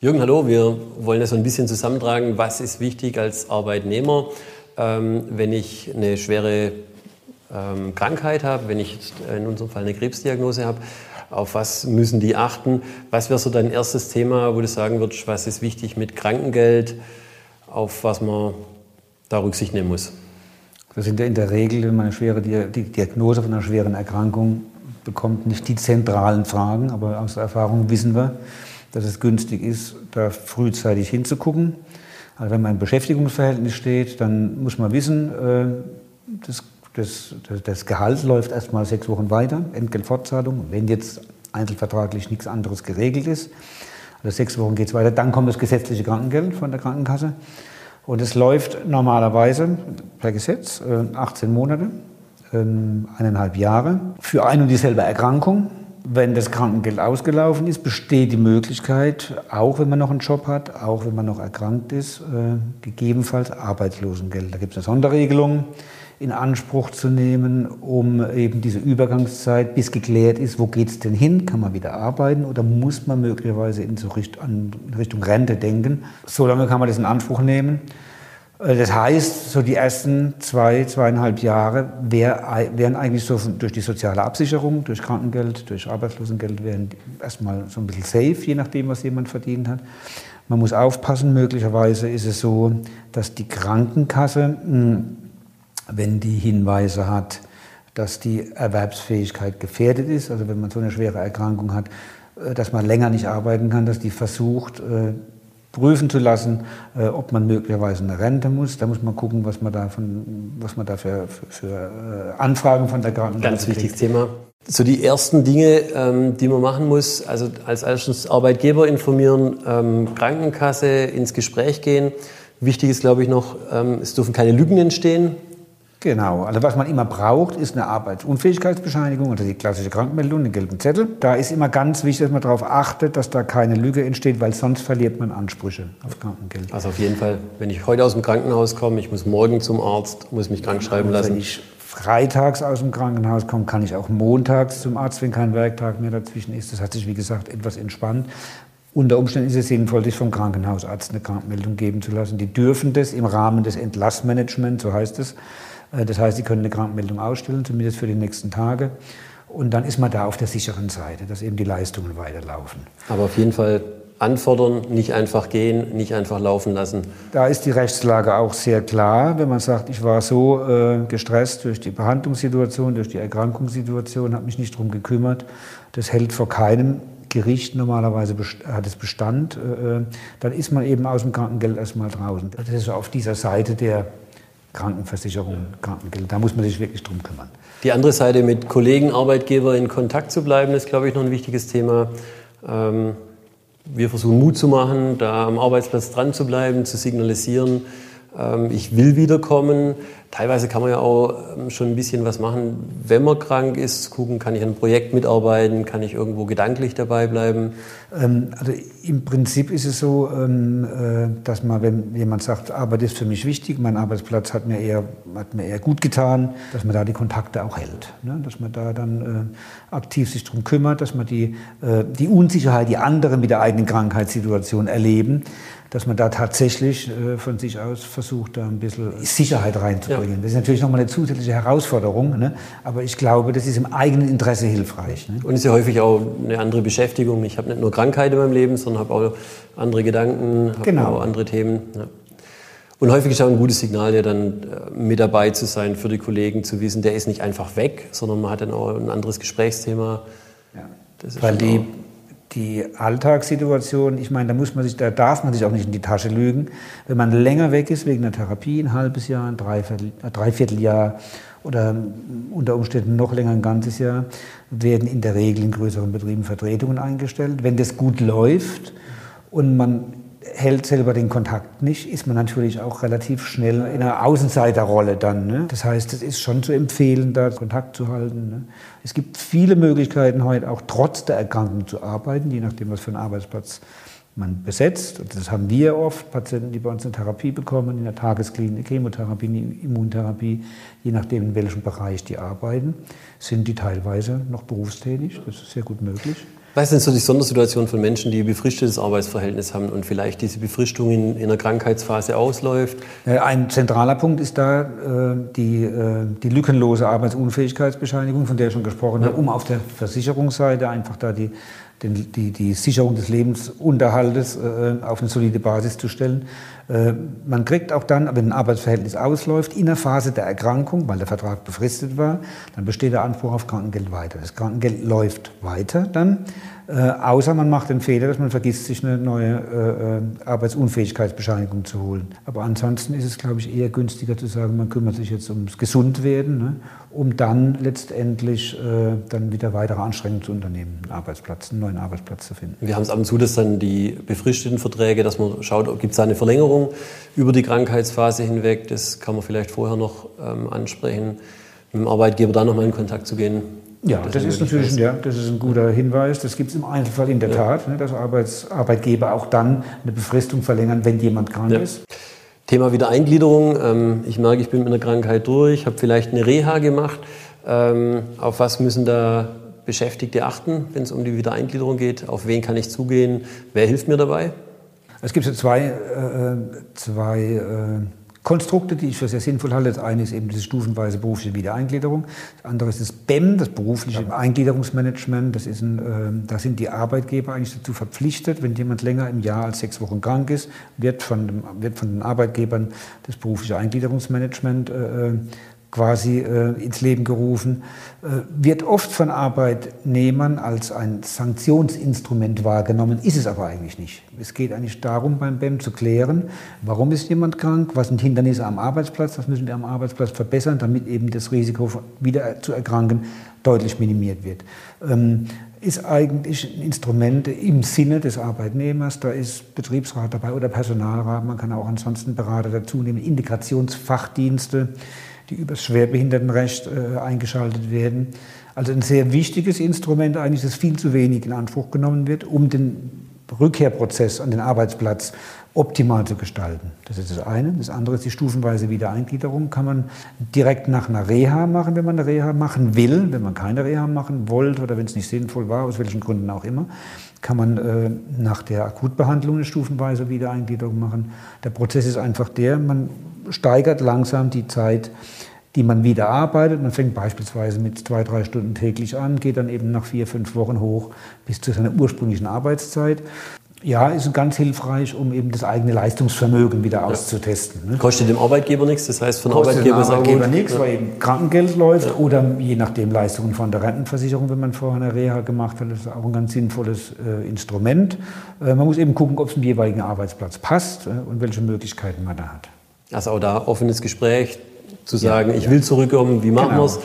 Jürgen, hallo. Wir wollen ja so ein bisschen zusammentragen, was ist wichtig als Arbeitnehmer, ähm, wenn ich eine schwere ähm, Krankheit habe, wenn ich in unserem Fall eine Krebsdiagnose habe. Auf was müssen die achten? Was wäre so dein erstes Thema, wo du sagen würdest, was ist wichtig mit Krankengeld, auf was man da Rücksicht nehmen muss? Das sind ja in der Regel, wenn man eine schwere die Diagnose von einer schweren Erkrankung bekommt, nicht die zentralen Fragen, aber aus Erfahrung wissen wir, dass es günstig ist, da frühzeitig hinzugucken. Also wenn man im Beschäftigungsverhältnis steht, dann muss man wissen, äh, das, das, das Gehalt läuft erst mal sechs Wochen weiter, Entgeltfortzahlung, wenn jetzt einzelvertraglich nichts anderes geregelt ist. Also sechs Wochen geht es weiter, dann kommt das gesetzliche Krankengeld von der Krankenkasse. Und es läuft normalerweise per Gesetz 18 äh, Monate, ähm, eineinhalb Jahre für ein und dieselbe Erkrankung. Wenn das Krankengeld ausgelaufen ist, besteht die Möglichkeit, auch wenn man noch einen Job hat, auch wenn man noch erkrankt ist, äh, gegebenenfalls Arbeitslosengeld. Da gibt es eine Sonderregelung in Anspruch zu nehmen, um eben diese Übergangszeit, bis geklärt ist, wo geht es denn hin, kann man wieder arbeiten oder muss man möglicherweise in so Richtung Rente denken. So lange kann man das in Anspruch nehmen. Äh, das heißt, so die ersten zwei, zweieinhalb Jahre wären eigentlich so durch die soziale Absicherung, durch Krankengeld, durch Arbeitslosengeld, wären erstmal so ein bisschen safe, je nachdem, was jemand verdient hat. Man muss aufpassen, möglicherweise ist es so, dass die Krankenkasse, hm, wenn die Hinweise hat, dass die Erwerbsfähigkeit gefährdet ist, also wenn man so eine schwere Erkrankung hat, äh, dass man länger nicht arbeiten kann, dass die versucht, äh, prüfen zu lassen, äh, ob man möglicherweise eine Rente muss. Da muss man gucken, was man da, von, was man da für, für, für äh, Anfragen von der Krankenkasse Ganz wichtiges Thema. So die ersten Dinge, ähm, die man machen muss, also als erstes Arbeitgeber informieren, ähm, Krankenkasse ins Gespräch gehen. Wichtig ist, glaube ich, noch, ähm, es dürfen keine Lügen entstehen. Genau, also was man immer braucht, ist eine Arbeitsunfähigkeitsbescheinigung, also die klassische Krankmeldung, den gelben Zettel. Da ist immer ganz wichtig, dass man darauf achtet, dass da keine Lücke entsteht, weil sonst verliert man Ansprüche auf Krankengeld. Also auf jeden Fall, wenn ich heute aus dem Krankenhaus komme, ich muss morgen zum Arzt, muss mich krank schreiben lassen. Wenn ich freitags aus dem Krankenhaus komme, kann ich auch montags zum Arzt, wenn kein Werktag mehr dazwischen ist. Das hat sich, wie gesagt, etwas entspannt. Unter Umständen ist es sinnvoll, sich vom Krankenhausarzt eine Krankmeldung geben zu lassen. Die dürfen das im Rahmen des Entlassmanagements, so heißt es, das heißt, Sie können eine Krankmeldung ausstellen, zumindest für die nächsten Tage. Und dann ist man da auf der sicheren Seite, dass eben die Leistungen weiterlaufen. Aber auf jeden Fall anfordern, nicht einfach gehen, nicht einfach laufen lassen. Da ist die Rechtslage auch sehr klar. Wenn man sagt, ich war so äh, gestresst durch die Behandlungssituation, durch die Erkrankungssituation, habe mich nicht darum gekümmert, das hält vor keinem Gericht normalerweise hat es Bestand, äh, äh, dann ist man eben aus dem Krankengeld erstmal draußen. Das ist auf dieser Seite der Krankenversicherung, Krankengeld. Da muss man sich wirklich drum kümmern. Die andere Seite, mit Kollegen, Arbeitgeber in Kontakt zu bleiben, ist, glaube ich, noch ein wichtiges Thema. Ähm, wir versuchen Mut zu machen, da am Arbeitsplatz dran zu bleiben, zu signalisieren, ich will wiederkommen. Teilweise kann man ja auch ähm, schon ein bisschen was machen, wenn man krank ist, gucken, kann ich an einem Projekt mitarbeiten, kann ich irgendwo gedanklich dabei bleiben. Ähm, also im Prinzip ist es so, äh, dass man, wenn jemand sagt, Arbeit ist für mich wichtig, mein Arbeitsplatz hat mir eher, hat mir eher gut getan, dass man da die Kontakte auch hält. Ne? Dass man da dann äh, aktiv sich darum kümmert, dass man die, äh, die Unsicherheit, die andere mit der eigenen Krankheitssituation erleben, dass man da tatsächlich äh, von sich aus versucht, da ein bisschen Sicherheit reinzubringen. Ja. Das ist natürlich nochmal eine zusätzliche Herausforderung, ne? aber ich glaube, das ist im eigenen Interesse hilfreich. Ne? Und es ist ja häufig auch eine andere Beschäftigung. Ich habe nicht nur Krankheit in meinem Leben, sondern habe auch andere Gedanken, habe genau. auch andere Themen. Ja. Und häufig ist auch ein gutes Signal, ja dann äh, mit dabei zu sein, für die Kollegen zu wissen, der ist nicht einfach weg, sondern man hat dann auch ein anderes Gesprächsthema. Ja. Weil die die Alltagssituation, ich meine, da muss man sich, da darf man sich auch nicht in die Tasche lügen. Wenn man länger weg ist wegen der Therapie, ein halbes Jahr, ein ein Dreivierteljahr oder unter Umständen noch länger ein ganzes Jahr, werden in der Regel in größeren Betrieben Vertretungen eingestellt. Wenn das gut läuft und man hält selber den Kontakt nicht, ist man natürlich auch relativ schnell in einer Außenseiterrolle dann. Ne? Das heißt, es ist schon zu empfehlen, da Kontakt zu halten. Ne? Es gibt viele Möglichkeiten heute auch trotz der Erkrankung zu arbeiten, je nachdem, was für einen Arbeitsplatz man besetzt. Und das haben wir oft, Patienten, die bei uns eine Therapie bekommen, in der Tagesklinik, Chemotherapie, Immuntherapie, je nachdem, in welchem Bereich die arbeiten, sind die teilweise noch berufstätig. Das ist sehr gut möglich. Was sind so die Sondersituationen von Menschen, die ein befristetes Arbeitsverhältnis haben und vielleicht diese Befristung in, in einer Krankheitsphase ausläuft? Äh, ein zentraler Punkt ist da äh, die, äh, die lückenlose Arbeitsunfähigkeitsbescheinigung, von der ich schon gesprochen ja. habe, um auf der Versicherungsseite einfach da die den, die, die Sicherung des Lebensunterhaltes äh, auf eine solide Basis zu stellen. Äh, man kriegt auch dann, wenn ein Arbeitsverhältnis ausläuft, in der Phase der Erkrankung, weil der Vertrag befristet war, dann besteht der Anspruch auf Krankengeld weiter. Das Krankengeld läuft weiter dann, äh, außer man macht den Fehler, dass man vergisst, sich eine neue äh, äh, Arbeitsunfähigkeitsbescheinigung zu holen. Aber ansonsten ist es, glaube ich, eher günstiger zu sagen, man kümmert sich jetzt ums Gesundwerden, ne, um dann letztendlich äh, dann wieder weitere Anstrengungen zu unternehmen, einen Arbeitsplatz, einen neuen Arbeitsplatz zu finden. Wir haben es ab und zu, dass dann die befristeten Verträge, dass man schaut, gibt es eine Verlängerung über die Krankheitsphase hinweg. Das kann man vielleicht vorher noch ähm, ansprechen, mit dem Arbeitgeber da nochmal in Kontakt zu gehen. Ja, das, das ist natürlich ein, ja, das ist ein guter Hinweis. Das gibt es im Einzelfall in der ja. Tat, ne, dass Arbeits, Arbeitgeber auch dann eine Befristung verlängern, wenn jemand krank ja. ist. Thema Wiedereingliederung. Ähm, ich merke, ich bin mit einer Krankheit durch, habe vielleicht eine Reha gemacht. Ähm, auf was müssen da Beschäftigte achten, wenn es um die Wiedereingliederung geht? Auf wen kann ich zugehen? Wer hilft mir dabei? Es gibt so zwei, äh, zwei äh, Konstrukte, die ich für sehr sinnvoll halte. Das eine ist eben diese stufenweise berufliche Wiedereingliederung. Das andere ist das BEM, das berufliche ja. Eingliederungsmanagement. Das ist ein, äh, da sind die Arbeitgeber eigentlich dazu verpflichtet, wenn jemand länger im Jahr als sechs Wochen krank ist, wird von, dem, wird von den Arbeitgebern das berufliche Eingliederungsmanagement äh, quasi äh, ins Leben gerufen, äh, wird oft von Arbeitnehmern als ein Sanktionsinstrument wahrgenommen, ist es aber eigentlich nicht. Es geht eigentlich darum, beim BEM zu klären, warum ist jemand krank, was sind Hindernisse am Arbeitsplatz, was müssen wir am Arbeitsplatz verbessern, damit eben das Risiko wieder zu erkranken deutlich minimiert wird. Ähm, ist eigentlich ein Instrument im Sinne des Arbeitnehmers. Da ist Betriebsrat dabei oder Personalrat. Man kann auch ansonsten Berater dazu nehmen, Integrationsfachdienste die über das Schwerbehindertenrecht äh, eingeschaltet werden. Also ein sehr wichtiges Instrument eigentlich, das viel zu wenig in Anspruch genommen wird, um den Rückkehrprozess an den Arbeitsplatz optimal zu gestalten. Das ist das eine. Das andere ist die stufenweise Wiedereingliederung. Kann man direkt nach einer Reha machen, wenn man eine Reha machen will. Wenn man keine Reha machen wollte oder wenn es nicht sinnvoll war, aus welchen Gründen auch immer, kann man äh, nach der Akutbehandlung eine stufenweise Wiedereingliederung machen. Der Prozess ist einfach der, man steigert langsam die Zeit, die man wieder arbeitet. Man fängt beispielsweise mit zwei, drei Stunden täglich an, geht dann eben nach vier, fünf Wochen hoch bis zu seiner ursprünglichen Arbeitszeit. Ja, ist ganz hilfreich, um eben das eigene Leistungsvermögen wieder auszutesten. Ne? Kostet dem Arbeitgeber nichts, das heißt von Kostet Arbeitgeber, dem Arbeitgeber nichts, ja. weil eben Krankengeld läuft ja. oder je nachdem Leistungen von der Rentenversicherung, wenn man vorher eine Reha gemacht hat, das ist auch ein ganz sinnvolles äh, Instrument. Äh, man muss eben gucken, ob es im jeweiligen Arbeitsplatz passt äh, und welche Möglichkeiten man da hat. Also auch da offenes Gespräch, zu sagen, ich will zurückkommen, wie machen genau. wir es?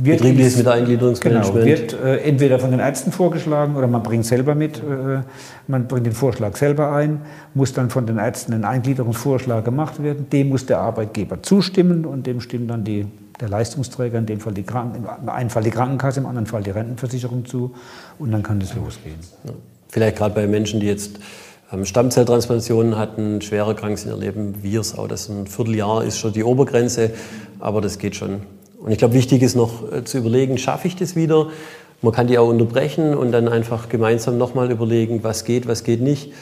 Betriebliches mit Eingliederungsmanagement. Genau, wird äh, entweder von den Ärzten vorgeschlagen oder man bringt selber mit, äh, man bringt den Vorschlag selber ein, muss dann von den Ärzten ein Eingliederungsvorschlag gemacht werden, dem muss der Arbeitgeber zustimmen und dem stimmt dann die, der Leistungsträger, in dem Fall die Kranken, im einen Fall die Krankenkasse, im anderen Fall die Rentenversicherung zu und dann kann das losgehen. Vielleicht gerade bei Menschen, die jetzt Stammzelltransplantationen hatten, schwere krank sind, erleben wir es auch. Das ein Vierteljahr ist schon die Obergrenze, aber das geht schon und ich glaube, wichtig ist noch äh, zu überlegen, schaffe ich das wieder? Man kann die auch unterbrechen und dann einfach gemeinsam nochmal überlegen, was geht, was geht nicht.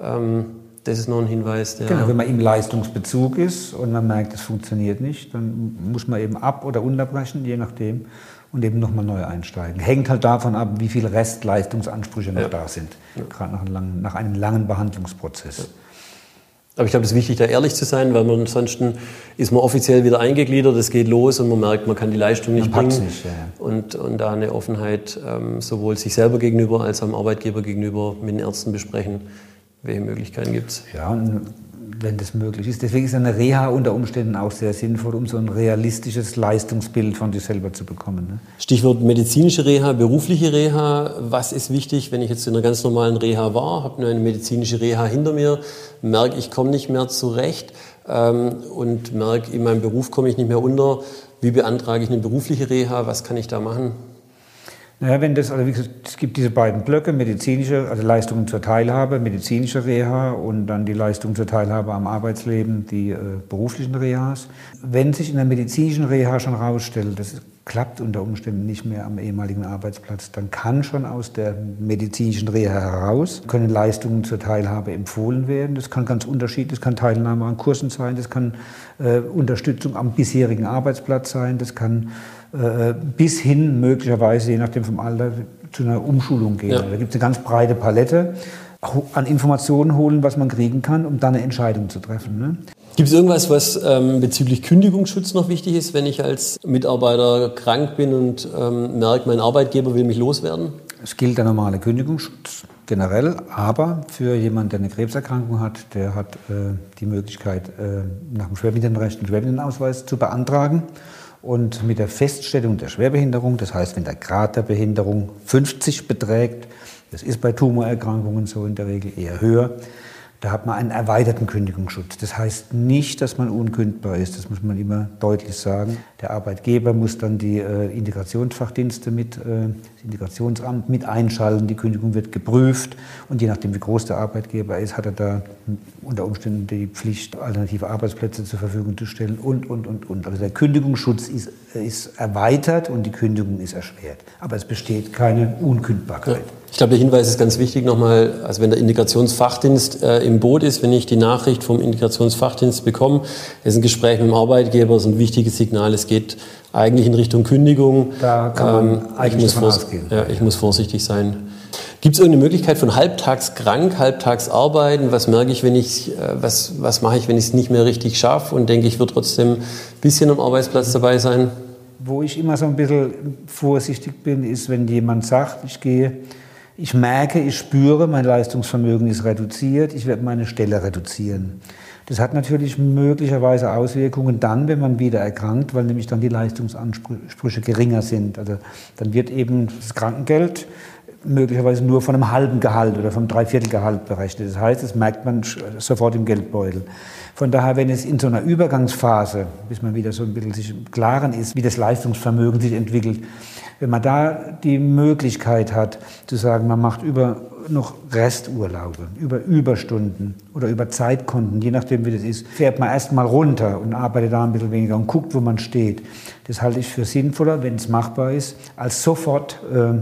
Ähm, das ist noch ein Hinweis. Der genau, wenn man im Leistungsbezug ist und man merkt, es funktioniert nicht, dann muss man eben ab- oder unterbrechen, je nachdem, und eben nochmal neu einsteigen. Hängt halt davon ab, wie viele Restleistungsansprüche noch ja. da sind, ja. gerade nach, nach, einem langen Behandlungsprozess. Ja. Aber ich glaube, es ist wichtig, da ehrlich zu sein, weil man ansonsten ist man offiziell wieder eingegliedert, es geht los und man merkt, man kann die Leistung nicht bringen. Nicht, ja. und, und da eine Offenheit ähm, sowohl sich selber gegenüber als auch dem Arbeitgeber gegenüber mit den Ärzten besprechen, welche Möglichkeiten gibt es. Ja, und wenn das möglich ist. Deswegen ist eine Reha unter Umständen auch sehr sinnvoll, um so ein realistisches Leistungsbild von sich selber zu bekommen. Ne? Stichwort medizinische Reha, berufliche Reha. Was ist wichtig, wenn ich jetzt in einer ganz normalen Reha war, habe nur eine medizinische Reha hinter mir, merke, ich komme nicht mehr zurecht ähm, und merke, in meinem Beruf komme ich nicht mehr unter. Wie beantrage ich eine berufliche Reha? Was kann ich da machen? Naja, wenn das, also wie gesagt, es gibt diese beiden Blöcke, medizinische, also Leistungen zur Teilhabe, medizinische Reha und dann die Leistungen zur Teilhabe am Arbeitsleben, die äh, beruflichen Rehas. Wenn sich in der medizinischen Reha schon herausstellt, das klappt unter Umständen nicht mehr am ehemaligen Arbeitsplatz, dann kann schon aus der medizinischen Reha heraus, können Leistungen zur Teilhabe empfohlen werden. Das kann ganz unterschiedlich, das kann Teilnahme an Kursen sein, das kann äh, Unterstützung am bisherigen Arbeitsplatz sein, das kann bis hin möglicherweise, je nachdem vom Alter, zu einer Umschulung gehen. Ja. Da gibt es eine ganz breite Palette an Informationen holen, was man kriegen kann, um dann eine Entscheidung zu treffen. Ne? Gibt es irgendwas, was ähm, bezüglich Kündigungsschutz noch wichtig ist, wenn ich als Mitarbeiter krank bin und ähm, merke, mein Arbeitgeber will mich loswerden? Es gilt der normale Kündigungsschutz generell, aber für jemanden, der eine Krebserkrankung hat, der hat äh, die Möglichkeit, äh, nach dem Schwerbehindertenrecht einen Schwerbehindertenausweis zu beantragen. Und mit der Feststellung der Schwerbehinderung, das heißt, wenn der Grad der Behinderung 50 beträgt, das ist bei Tumorerkrankungen so in der Regel eher höher, da hat man einen erweiterten Kündigungsschutz. Das heißt nicht, dass man unkündbar ist, das muss man immer deutlich sagen. Der Arbeitgeber muss dann die äh, Integrationsfachdienste mit, äh, das Integrationsamt mit einschalten, die Kündigung wird geprüft und je nachdem, wie groß der Arbeitgeber ist, hat er da unter Umständen die Pflicht, alternative Arbeitsplätze zur Verfügung zu stellen und, und, und, und. Also der Kündigungsschutz ist, ist erweitert und die Kündigung ist erschwert. Aber es besteht keine Unkündbarkeit. Ja. Ich glaube, der Hinweis ist ganz wichtig nochmal, also wenn der Integrationsfachdienst äh, im Boot ist, wenn ich die Nachricht vom Integrationsfachdienst bekomme, ist ein Gespräch mit dem Arbeitgeber, ist ein wichtiges Signal, es geht eigentlich in Richtung Kündigung. Da kann man ähm, eigentlich ich muss, ausgehen. Ja, ich muss vorsichtig sein. Gibt es irgendeine Möglichkeit von halbtags krank, halbtags arbeiten? Was merke ich, wenn ich, äh, was, was mache ich, wenn ich es nicht mehr richtig schaffe und denke, ich würde trotzdem ein bisschen am Arbeitsplatz dabei sein? Wo ich immer so ein bisschen vorsichtig bin, ist, wenn jemand sagt, ich gehe ich merke, ich spüre, mein Leistungsvermögen ist reduziert, ich werde meine Stelle reduzieren. Das hat natürlich möglicherweise Auswirkungen dann, wenn man wieder erkrankt, weil nämlich dann die Leistungsansprüche geringer sind. Also dann wird eben das Krankengeld möglicherweise nur von einem halben Gehalt oder vom Dreiviertelgehalt berechnet. Das heißt, das merkt man sofort im Geldbeutel. Von daher, wenn es in so einer Übergangsphase, bis man wieder so ein bisschen sich im Klaren ist, wie das Leistungsvermögen sich entwickelt, wenn man da die Möglichkeit hat, zu sagen, man macht über noch Resturlaube, über Überstunden oder über Zeitkonten, je nachdem wie das ist, fährt man erstmal runter und arbeitet da ein bisschen weniger und guckt, wo man steht. Das halte ich für sinnvoller, wenn es machbar ist, als sofort äh,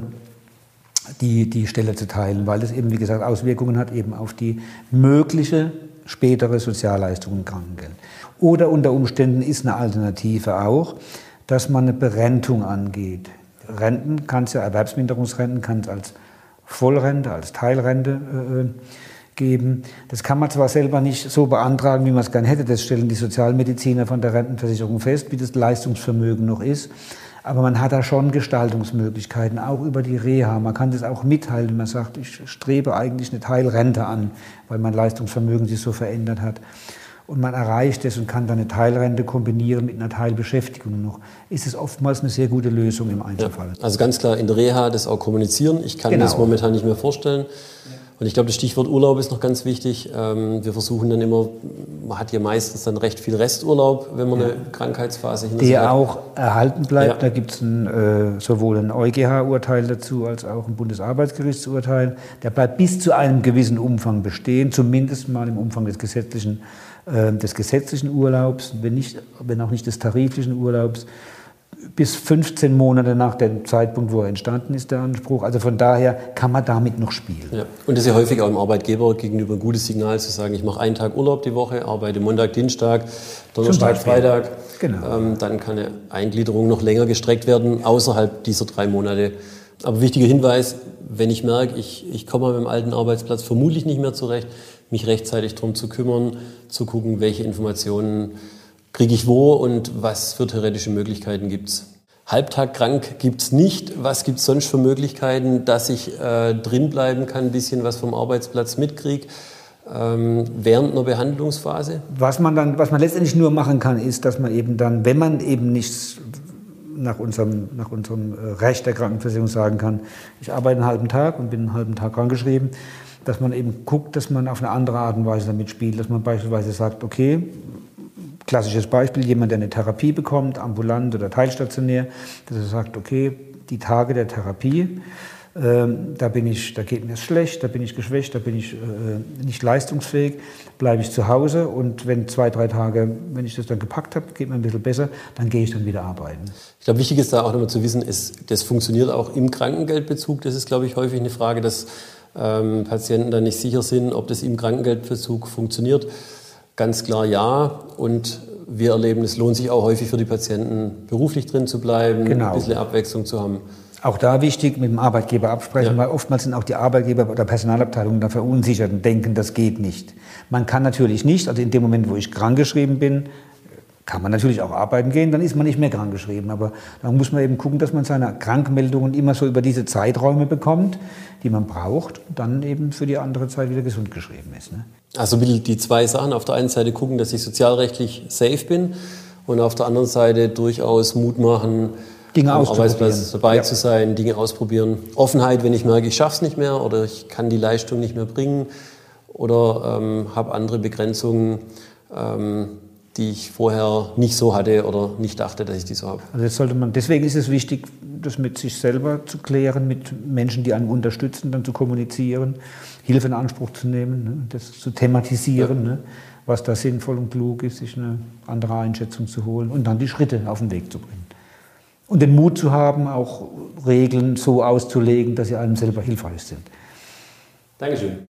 die, die Stelle zu teilen, weil das eben, wie gesagt, Auswirkungen hat eben auf die mögliche spätere Sozialleistung und Krankengeld. Oder unter Umständen ist eine Alternative auch, dass man eine Berentung angeht. Renten kann es ja, Erwerbsminderungsrenten kann es als Vollrente, als Teilrente äh, geben. Das kann man zwar selber nicht so beantragen, wie man es gern hätte, das stellen die Sozialmediziner von der Rentenversicherung fest, wie das Leistungsvermögen noch ist. Aber man hat da schon Gestaltungsmöglichkeiten, auch über die Reha. Man kann das auch mitteilen, wenn man sagt, ich strebe eigentlich eine Teilrente an, weil mein Leistungsvermögen sich so verändert hat und man erreicht es und kann dann eine Teilrente kombinieren mit einer Teilbeschäftigung noch, ist es oftmals eine sehr gute Lösung im Einzelfall. Ja, also ganz klar in der Reha das auch kommunizieren. Ich kann genau. das momentan nicht mehr vorstellen. Und ich glaube, das Stichwort Urlaub ist noch ganz wichtig. Ähm, wir versuchen dann immer, man hat ja meistens dann recht viel Resturlaub, wenn man ja. eine Krankheitsphase hinter hat. Der auch erhalten bleibt. Ja. Da gibt es äh, sowohl ein EuGH-Urteil dazu als auch ein Bundesarbeitsgerichtsurteil. Der bleibt bis zu einem gewissen Umfang bestehen, zumindest mal im Umfang des gesetzlichen des gesetzlichen Urlaubs, wenn, nicht, wenn auch nicht des tariflichen Urlaubs, bis 15 Monate nach dem Zeitpunkt, wo er entstanden ist, der Anspruch. Also von daher kann man damit noch spielen. Ja. Und das ist ja häufig auch im Arbeitgeber gegenüber ein gutes Signal zu sagen, ich mache einen Tag Urlaub die Woche, arbeite Montag, Dienstag, Donnerstag, Freitag. Genau. Ähm, dann kann eine Eingliederung noch länger gestreckt werden, außerhalb dieser drei Monate. Aber wichtiger Hinweis, wenn ich merke, ich, ich komme mit dem alten Arbeitsplatz vermutlich nicht mehr zurecht, mich rechtzeitig darum zu kümmern, zu gucken, welche Informationen kriege ich wo und was für theoretische Möglichkeiten gibt es. Halbtag krank gibt es nicht. Was gibt es sonst für Möglichkeiten, dass ich äh, drin bleiben kann, ein bisschen was vom Arbeitsplatz mitkriege? Ähm, während einer Behandlungsphase? Was man dann, was man letztendlich nur machen kann, ist, dass man eben dann, wenn man eben nichts nach unserem, nach unserem äh, Recht der Krankenversicherung sagen kann, ich arbeite einen halben Tag und bin einen halben Tag krankgeschrieben, dass man eben guckt, dass man auf eine andere Art und Weise damit spielt, dass man beispielsweise sagt, okay, klassisches Beispiel, jemand, der eine Therapie bekommt, ambulant oder teilstationär, dass er sagt, okay, die Tage der Therapie. Ähm, da, bin ich, da geht mir es schlecht, da bin ich geschwächt, da bin ich äh, nicht leistungsfähig, bleibe ich zu Hause und wenn zwei, drei Tage, wenn ich das dann gepackt habe, geht mir ein bisschen besser, dann gehe ich dann wieder arbeiten. Ich glaube, wichtig ist da auch nochmal zu wissen, ist, das funktioniert auch im Krankengeldbezug. Das ist, glaube ich, häufig eine Frage, dass ähm, Patienten dann nicht sicher sind, ob das im Krankengeldbezug funktioniert. Ganz klar ja. Und wir erleben, es lohnt sich auch häufig für die Patienten, beruflich drin zu bleiben, genau. ein bisschen Abwechslung zu haben. Auch da wichtig, mit dem Arbeitgeber absprechen, ja. weil oftmals sind auch die Arbeitgeber oder Personalabteilungen da verunsichert und denken, das geht nicht. Man kann natürlich nicht, also in dem Moment, wo ich krankgeschrieben bin, kann man natürlich auch arbeiten gehen, dann ist man nicht mehr krankgeschrieben. Aber dann muss man eben gucken, dass man seine Krankmeldungen immer so über diese Zeiträume bekommt, die man braucht, und dann eben für die andere Zeit wieder gesund geschrieben ist. Ne? Also die zwei Sachen. Auf der einen Seite gucken, dass ich sozialrechtlich safe bin und auf der anderen Seite durchaus Mut machen, Dinge am Arbeitsplatz dabei ja. zu sein, Dinge ausprobieren. Offenheit, wenn ich merke, ich schaffe es nicht mehr oder ich kann die Leistung nicht mehr bringen oder ähm, habe andere Begrenzungen, ähm, die ich vorher nicht so hatte oder nicht dachte, dass ich die so habe. Also das sollte man, deswegen ist es wichtig, das mit sich selber zu klären, mit Menschen, die einen unterstützen, dann zu kommunizieren, Hilfe in Anspruch zu nehmen, ne, das zu thematisieren, ja. ne, was da sinnvoll und klug ist, sich eine andere Einschätzung zu holen und dann die Schritte auf den Weg zu bringen. Und den Mut zu haben, auch Regeln so auszulegen, dass sie einem selber hilfreich sind. Dankeschön.